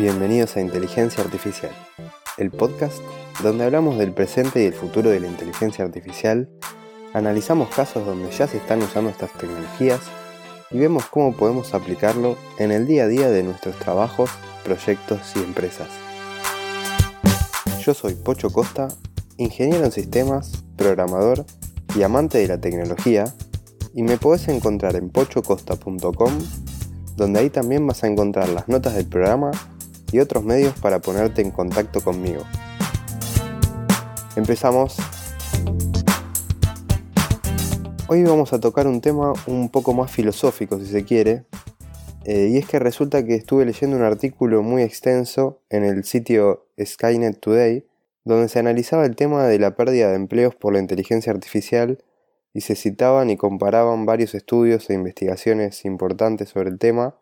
Bienvenidos a Inteligencia Artificial, el podcast donde hablamos del presente y el futuro de la inteligencia artificial, analizamos casos donde ya se están usando estas tecnologías y vemos cómo podemos aplicarlo en el día a día de nuestros trabajos, proyectos y empresas. Yo soy Pocho Costa, ingeniero en sistemas, programador y amante de la tecnología, y me podés encontrar en pochocosta.com donde ahí también vas a encontrar las notas del programa y otros medios para ponerte en contacto conmigo. Empezamos. Hoy vamos a tocar un tema un poco más filosófico si se quiere, eh, y es que resulta que estuve leyendo un artículo muy extenso en el sitio Skynet Today, donde se analizaba el tema de la pérdida de empleos por la inteligencia artificial y se citaban y comparaban varios estudios e investigaciones importantes sobre el tema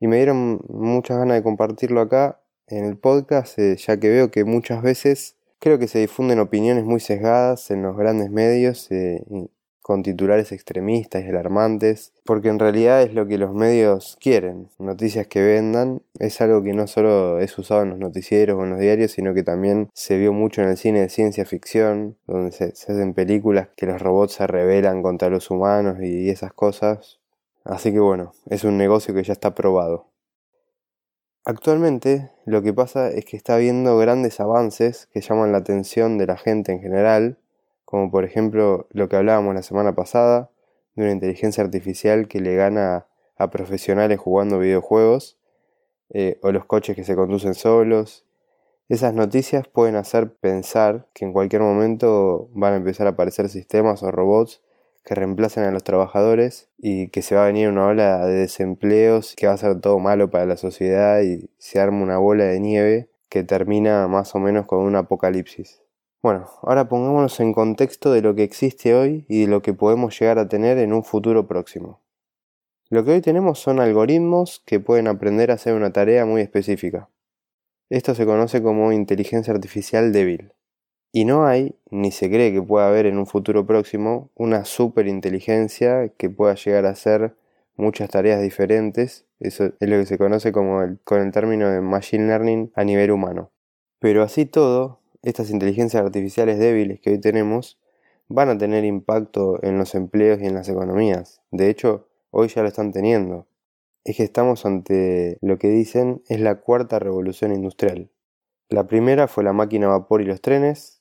y me dieron muchas ganas de compartirlo acá en el podcast eh, ya que veo que muchas veces creo que se difunden opiniones muy sesgadas en los grandes medios eh, con titulares extremistas y alarmantes, porque en realidad es lo que los medios quieren, noticias que vendan, es algo que no solo es usado en los noticieros o en los diarios, sino que también se vio mucho en el cine de ciencia ficción, donde se, hacen películas que los robots se rebelan contra los humanos y esas cosas. Así que bueno, es un negocio que ya está probado. Actualmente lo que pasa es que está habiendo grandes avances que llaman la atención de la gente en general, como por ejemplo lo que hablábamos la semana pasada, de una inteligencia artificial que le gana a profesionales jugando videojuegos, eh, o los coches que se conducen solos. Esas noticias pueden hacer pensar que en cualquier momento van a empezar a aparecer sistemas o robots que reemplacen a los trabajadores y que se va a venir una ola de desempleos, que va a ser todo malo para la sociedad y se arma una bola de nieve que termina más o menos con un apocalipsis. Bueno, ahora pongámonos en contexto de lo que existe hoy y de lo que podemos llegar a tener en un futuro próximo. Lo que hoy tenemos son algoritmos que pueden aprender a hacer una tarea muy específica. Esto se conoce como inteligencia artificial débil. Y no hay, ni se cree que pueda haber en un futuro próximo, una superinteligencia que pueda llegar a hacer muchas tareas diferentes. Eso es lo que se conoce como con el término de machine learning a nivel humano. Pero así todo, estas inteligencias artificiales débiles que hoy tenemos van a tener impacto en los empleos y en las economías. De hecho, hoy ya lo están teniendo. Es que estamos ante lo que dicen es la cuarta revolución industrial. La primera fue la máquina a vapor y los trenes,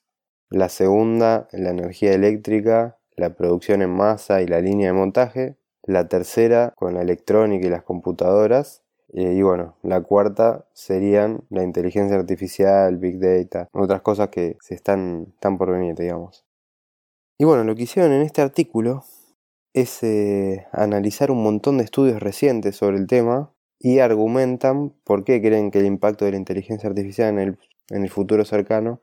la segunda la energía eléctrica, la producción en masa y la línea de montaje, la tercera con la electrónica y las computadoras, y bueno, la cuarta serían la inteligencia artificial, Big Data, otras cosas que se están, están por venir, digamos. Y bueno, lo que hicieron en este artículo es eh, analizar un montón de estudios recientes sobre el tema y argumentan por qué creen que el impacto de la inteligencia artificial en el, en el futuro cercano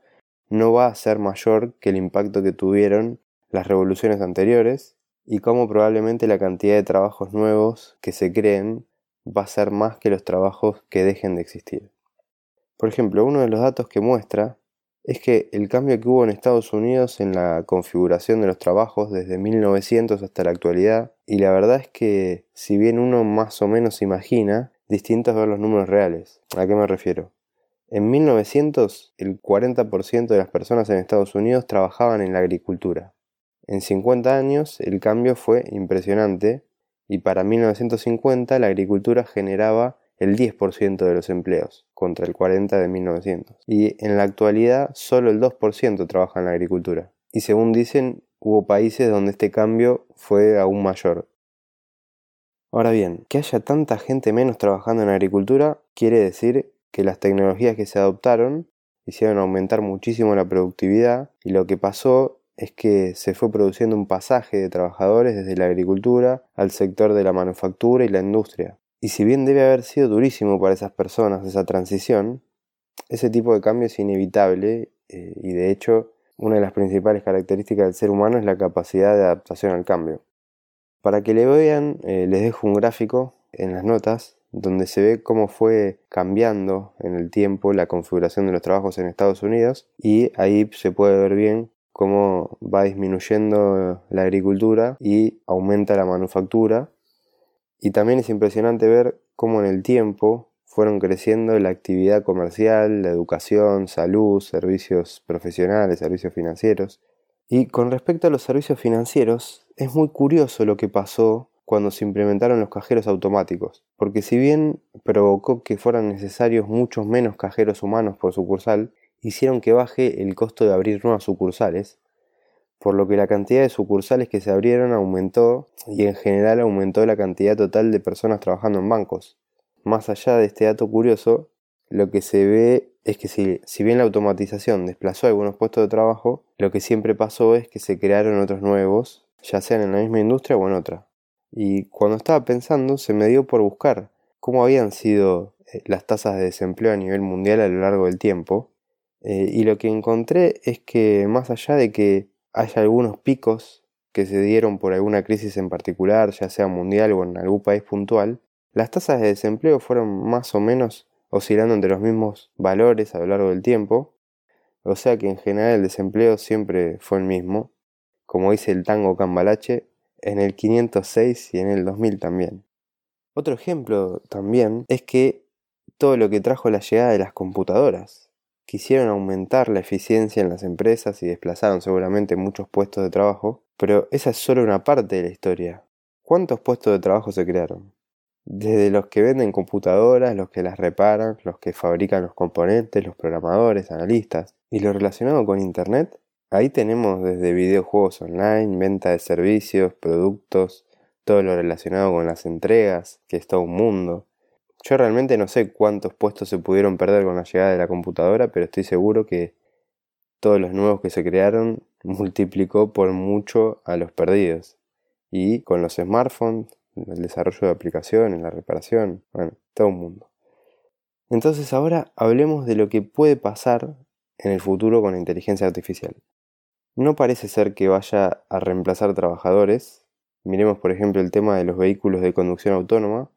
no va a ser mayor que el impacto que tuvieron las revoluciones anteriores y cómo probablemente la cantidad de trabajos nuevos que se creen va a ser más que los trabajos que dejen de existir. Por ejemplo, uno de los datos que muestra es que el cambio que hubo en Estados Unidos en la configuración de los trabajos desde 1900 hasta la actualidad, y la verdad es que si bien uno más o menos imagina, distinto es ver los números reales. ¿A qué me refiero? En 1900 el 40% de las personas en Estados Unidos trabajaban en la agricultura. En 50 años el cambio fue impresionante y para 1950 la agricultura generaba el 10% de los empleos, contra el 40% de 1900. Y en la actualidad solo el 2% trabaja en la agricultura. Y según dicen, hubo países donde este cambio fue aún mayor. Ahora bien, que haya tanta gente menos trabajando en agricultura quiere decir que las tecnologías que se adoptaron hicieron aumentar muchísimo la productividad y lo que pasó es que se fue produciendo un pasaje de trabajadores desde la agricultura al sector de la manufactura y la industria. Y si bien debe haber sido durísimo para esas personas esa transición, ese tipo de cambio es inevitable eh, y de hecho una de las principales características del ser humano es la capacidad de adaptación al cambio. Para que le vean, eh, les dejo un gráfico en las notas donde se ve cómo fue cambiando en el tiempo la configuración de los trabajos en Estados Unidos y ahí se puede ver bien cómo va disminuyendo la agricultura y aumenta la manufactura. Y también es impresionante ver cómo en el tiempo fueron creciendo la actividad comercial, la educación, salud, servicios profesionales, servicios financieros. Y con respecto a los servicios financieros, es muy curioso lo que pasó cuando se implementaron los cajeros automáticos, porque si bien provocó que fueran necesarios muchos menos cajeros humanos por sucursal, hicieron que baje el costo de abrir nuevas sucursales, por lo que la cantidad de sucursales que se abrieron aumentó y en general aumentó la cantidad total de personas trabajando en bancos. Más allá de este dato curioso, lo que se ve es que si, si, bien la automatización desplazó algunos puestos de trabajo, lo que siempre pasó es que se crearon otros nuevos, ya sean en la misma industria o en otra. Y cuando estaba pensando, se me dio por buscar cómo habían sido eh, las tasas de desempleo a nivel mundial a lo largo del tiempo. Eh, y lo que encontré es que más allá de que haya algunos picos que se dieron por alguna crisis en particular, ya sea mundial o en algún país puntual, las tasas de desempleo fueron más o menos oscilando entre los mismos valores a lo largo del tiempo, o sea que en general el desempleo siempre fue el mismo, como dice el tango Cambalache, en el 506 y en el 2000 también. Otro ejemplo también es que todo lo que trajo la llegada de las computadoras. Quisieron aumentar la eficiencia en las empresas y desplazaron seguramente muchos puestos de trabajo, pero esa es solo una parte de la historia. ¿Cuántos puestos de trabajo se crearon? Desde los que venden computadoras, los que las reparan, los que fabrican los componentes, los programadores, analistas. Y lo relacionado con Internet, Ahí tenemos desde videojuegos online, venta de servicios, productos, todo lo relacionado con las entregas, que es todo un mundo. Yo realmente no sé cuántos puestos se pudieron perder con la llegada de la computadora, pero estoy seguro que todos los nuevos que se crearon multiplicó por mucho a los perdidos. Y con los smartphones, el desarrollo de aplicaciones, la reparación, bueno, todo un mundo. Entonces ahora hablemos de lo que puede pasar en el futuro con la inteligencia artificial. No parece ser que vaya a reemplazar trabajadores. Miremos por ejemplo el tema de los vehículos de conducción autónoma.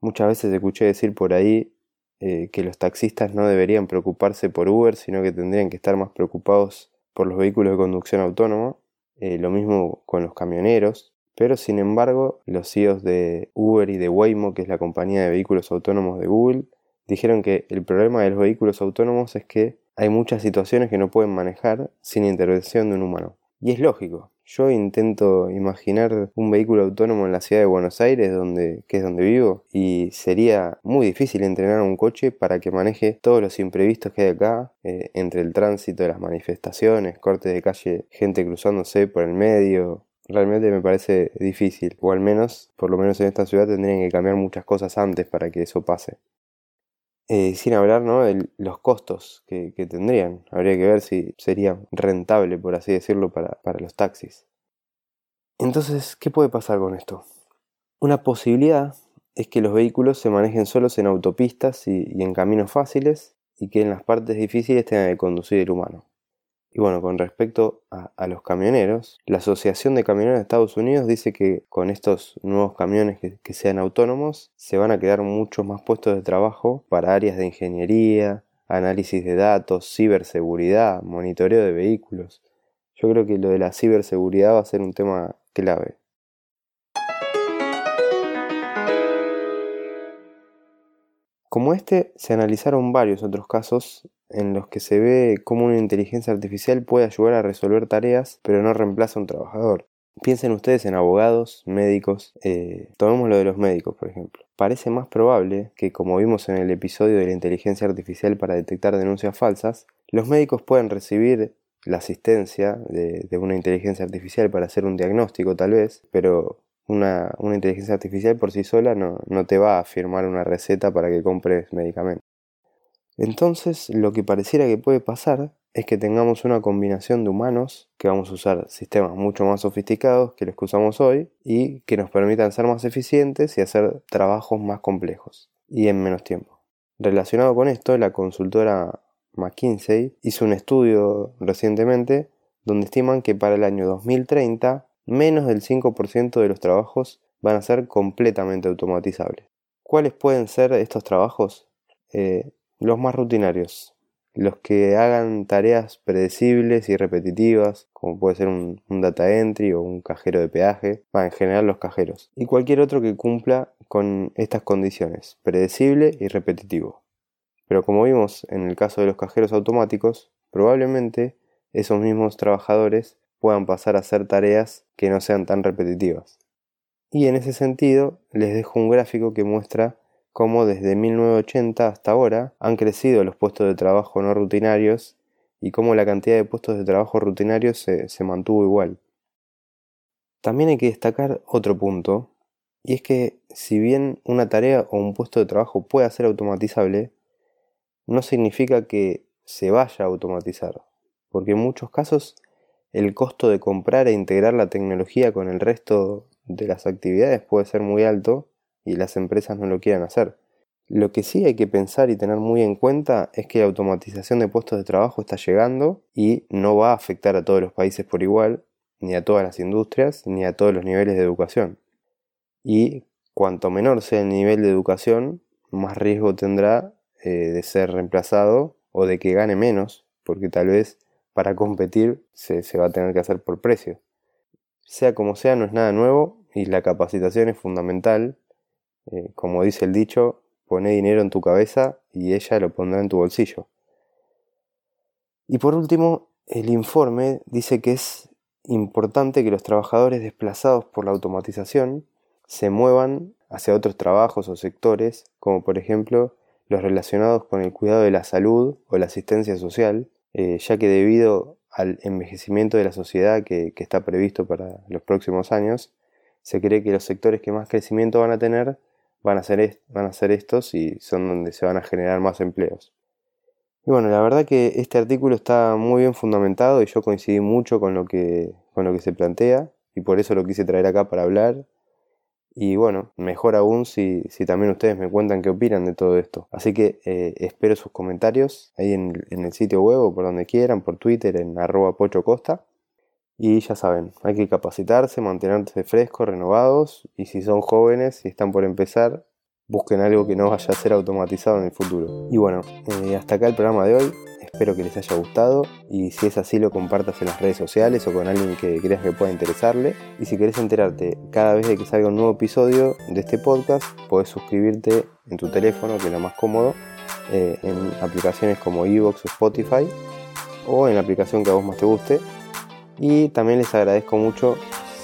Muchas veces escuché decir por ahí eh, que los taxistas no deberían preocuparse por Uber, sino que tendrían que estar más preocupados por los vehículos de conducción autónoma. Eh, lo mismo con los camioneros. Pero sin embargo, los CEOs de Uber y de Waymo, que es la compañía de vehículos autónomos de Google, dijeron que el problema de los vehículos autónomos es que hay muchas situaciones que no pueden manejar sin intervención de un humano. Y es lógico. Yo intento imaginar un vehículo autónomo en la ciudad de Buenos Aires, donde, que es donde vivo, y sería muy difícil entrenar a un coche para que maneje todos los imprevistos que hay acá, eh, entre el tránsito las manifestaciones, cortes de calle, gente cruzándose por el medio. Realmente me parece difícil, o al menos, por lo menos en esta ciudad, tendrían que cambiar muchas cosas antes para que eso pase. Eh, sin hablar ¿no? de los costos que, tendrían. Habría que ver si sería rentable, por así decirlo, para, los taxis. Entonces, ¿qué puede pasar con esto? Una posibilidad es que los vehículos se manejen solos en autopistas y en caminos fáciles y que en las partes difíciles tenga que conducir el humano. Y bueno, con respecto a, los camioneros, la Asociación de Camioneros de Estados Unidos dice que con estos nuevos camiones que, sean autónomos se van a quedar muchos más puestos de trabajo para áreas de ingeniería, análisis de datos, ciberseguridad, monitoreo de vehículos. Yo creo que lo de la ciberseguridad va a ser un tema clave. Como este, se analizaron varios otros casos en los que se ve cómo una inteligencia artificial puede ayudar a resolver tareas, pero no reemplaza a un trabajador. Piensen ustedes en abogados, médicos, eh, tomemos lo de los médicos, por ejemplo. Parece más probable que, como vimos en el episodio de la inteligencia artificial para detectar denuncias falsas, los médicos puedan recibir la asistencia de, de una inteligencia artificial para hacer un diagnóstico tal vez, pero una, inteligencia artificial por sí sola no, no te va a firmar una receta para que compres medicamentos. Entonces, lo que pareciera que puede pasar es que tengamos una combinación de humanos, que vamos a usar sistemas mucho más sofisticados que los que usamos hoy y que nos permitan ser más eficientes y hacer trabajos más complejos y en menos tiempo. Relacionado con esto, la consultora McKinsey hizo un estudio recientemente donde estiman que para el año 2030 menos del 5% de los trabajos van a ser completamente automatizables. ¿Cuáles pueden ser estos trabajos? Eh, los más rutinarios. los que hagan tareas predecibles y repetitivas, como puede ser un, data entry o un cajero de peaje, en general los cajeros, y cualquier otro que cumpla con estas condiciones, predecible y repetitivo. Pero como vimos en el caso de los cajeros automáticos, probablemente esos mismos trabajadores puedan pasar a hacer tareas que no sean tan repetitivas. Y en ese sentido les dejo un gráfico que muestra cómo desde 1980 hasta ahora han crecido los puestos de trabajo no rutinarios y cómo la cantidad de puestos de trabajo rutinarios se, se mantuvo igual. También hay que destacar otro punto, y es que si bien una tarea o un puesto de trabajo pueda ser automatizable, no significa que se vaya a automatizar, porque en muchos casos el costo de comprar e integrar la tecnología con el resto de las actividades puede ser muy alto y las empresas no lo quieran hacer. Lo que sí hay que pensar y tener muy en cuenta es que la automatización de puestos de trabajo está llegando y no va a afectar a todos los países por igual, ni a todas las industrias, ni a todos los niveles de educación. Y cuanto menor sea el nivel de educación, más riesgo tendrá eh, de ser reemplazado o de que gane menos, porque tal vez para competir se, va a tener que hacer por precio. Sea como sea, no es nada nuevo y la capacitación es fundamental eh, como dice el dicho, pone dinero en tu cabeza y ella lo pondrá en tu bolsillo. Y por último, el informe dice que es importante que los trabajadores desplazados por la automatización se muevan hacia otros trabajos o sectores, como por ejemplo los relacionados con el cuidado de la salud o la asistencia social, eh, ya que debido al envejecimiento de la sociedad que está previsto para los próximos años, se cree que los sectores que más crecimiento van a tener van a ser, van a ser estos y son donde se van a generar más empleos. Y bueno, la verdad que este artículo está muy bien fundamentado y yo coincidí mucho con lo que, con lo que se plantea y por eso lo quise traer acá para hablar. Y bueno, mejor aún si, si también ustedes me cuentan qué opinan de todo esto. Así que eh, espero sus comentarios ahí en, en, el sitio web o por donde quieran, por Twitter en arroba pochocosta. Y ya saben, hay que capacitarse, mantenerse frescos, renovados y si son jóvenes y están por empezar, busquen algo que no vaya a ser automatizado en el futuro. Y bueno, eh, hasta acá el programa de hoy. Espero que les haya gustado y si es así lo compartas en las redes sociales o con alguien que creas que pueda interesarle. Y si querés enterarte cada vez de que salga un nuevo episodio de este podcast, puedes suscribirte en tu teléfono, que es lo más cómodo, eh, en aplicaciones como Evox o Spotify o en la aplicación que a vos más te guste y también les agradezco mucho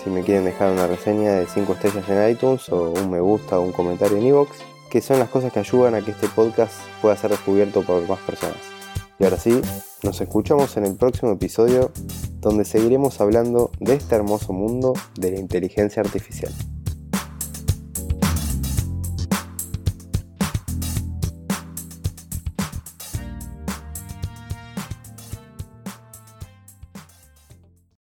si me quieren dejar una reseña de 5 estrellas en iTunes o un me gusta o un comentario en iVoox, que son las cosas que ayudan a que este podcast pueda ser descubierto por más personas. Y ahora sí, nos escuchamos en el próximo episodio donde seguiremos hablando de este hermoso mundo de la inteligencia artificial.